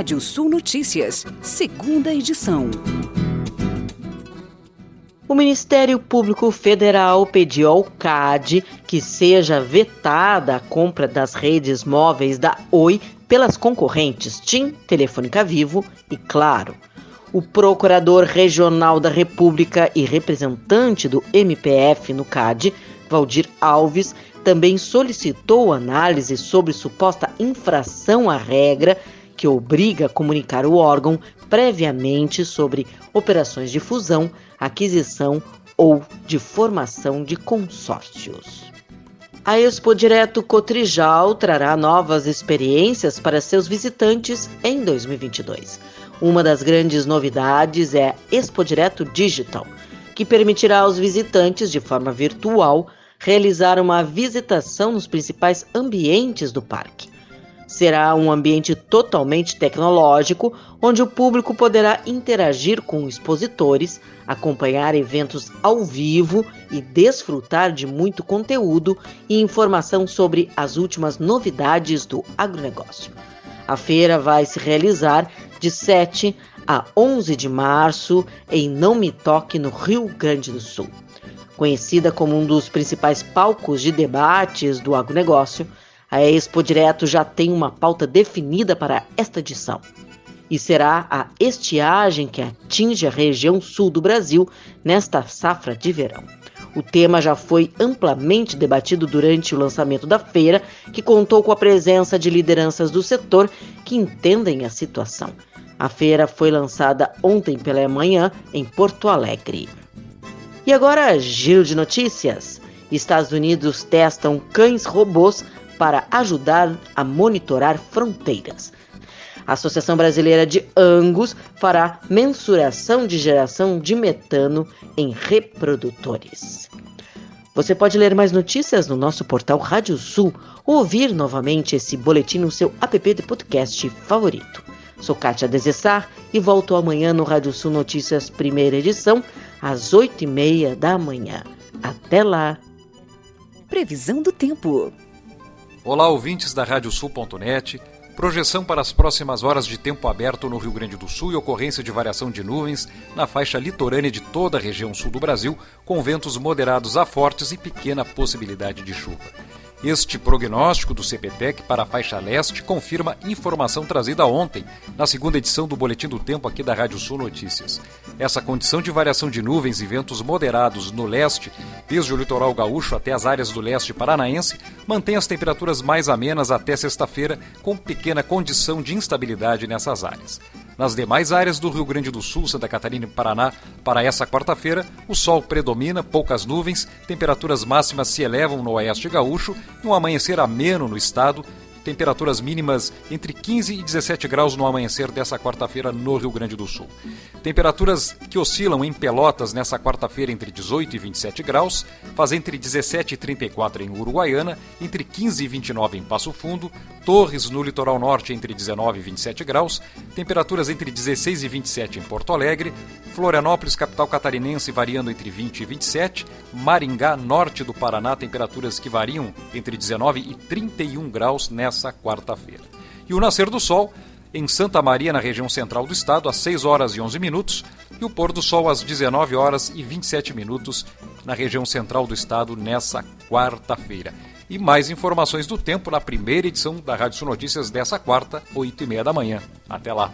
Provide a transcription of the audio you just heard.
Rádio Sul Notícias, segunda edição. O Ministério Público Federal pediu ao CAD que seja vetada a compra das redes móveis da Oi pelas concorrentes TIM, Telefônica Vivo e Claro. O Procurador Regional da República e representante do MPF no CAD, Valdir Alves, também solicitou análise sobre suposta infração à regra que obriga a comunicar o órgão previamente sobre operações de fusão, aquisição ou de formação de consórcios. A Expo Direto Cotrijal trará novas experiências para seus visitantes em 2022. Uma das grandes novidades é a Expo Direto Digital, que permitirá aos visitantes, de forma virtual, realizar uma visitação nos principais ambientes do parque. Será um ambiente totalmente tecnológico, onde o público poderá interagir com expositores, acompanhar eventos ao vivo e desfrutar de muito conteúdo e informação sobre as últimas novidades do agronegócio. A feira vai se realizar de 7 a 11 de março em Não Me Toque, no Rio Grande do Sul. Conhecida como um dos principais palcos de debates do agronegócio, a Expo Direto já tem uma pauta definida para esta edição. E será a estiagem que atinge a região sul do Brasil nesta safra de verão. O tema já foi amplamente debatido durante o lançamento da feira, que contou com a presença de lideranças do setor que entendem a situação. A feira foi lançada ontem pela manhã em Porto Alegre. E agora, giro de notícias. Estados Unidos testam cães robôs para ajudar a monitorar fronteiras. A Associação Brasileira de Angus fará mensuração de geração de metano em reprodutores. Você pode ler mais notícias no nosso portal Rádio Sul ou ouvir novamente esse boletim no seu app de podcast favorito. Sou Kátia Desessar e volto amanhã no Rádio Sul Notícias, primeira edição, às oito e meia da manhã. Até lá! Previsão do tempo. Olá, ouvintes da Radiosul.net. Projeção para as próximas horas de tempo aberto no Rio Grande do Sul e ocorrência de variação de nuvens na faixa litorânea de toda a região sul do Brasil, com ventos moderados a fortes e pequena possibilidade de chuva. Este prognóstico do CPTEC para a faixa leste confirma informação trazida ontem, na segunda edição do Boletim do Tempo aqui da Rádio Sul Notícias. Essa condição de variação de nuvens e ventos moderados no leste, desde o litoral gaúcho até as áreas do leste paranaense, mantém as temperaturas mais amenas até sexta-feira, com pequena condição de instabilidade nessas áreas. Nas demais áreas do Rio Grande do Sul, Santa Catarina e Paraná, para essa quarta-feira, o sol predomina, poucas nuvens, temperaturas máximas se elevam no oeste gaúcho e um amanhecer ameno no estado, temperaturas mínimas entre 15 e 17 graus no amanhecer dessa quarta-feira no Rio Grande do Sul. Temperaturas que oscilam em Pelotas nessa quarta-feira entre 18 e 27 graus, faz entre 17 e 34 em Uruguaiana, entre 15 e 29 em Passo Fundo, Torres no litoral norte entre 19 e 27 graus, temperaturas entre 16 e 27 em Porto Alegre, Florianópolis, capital catarinense, variando entre 20 e 27, Maringá, norte do Paraná, temperaturas que variam entre 19 e 31 graus nessa quarta-feira. E o nascer do sol em Santa Maria, na região central do estado, às 6 horas e 11 minutos, e o pôr do sol às 19 horas e 27 minutos na região central do estado nessa quarta-feira. E mais informações do tempo na primeira edição da Rádio Sul Notícias dessa quarta, 8 e meia da manhã. Até lá!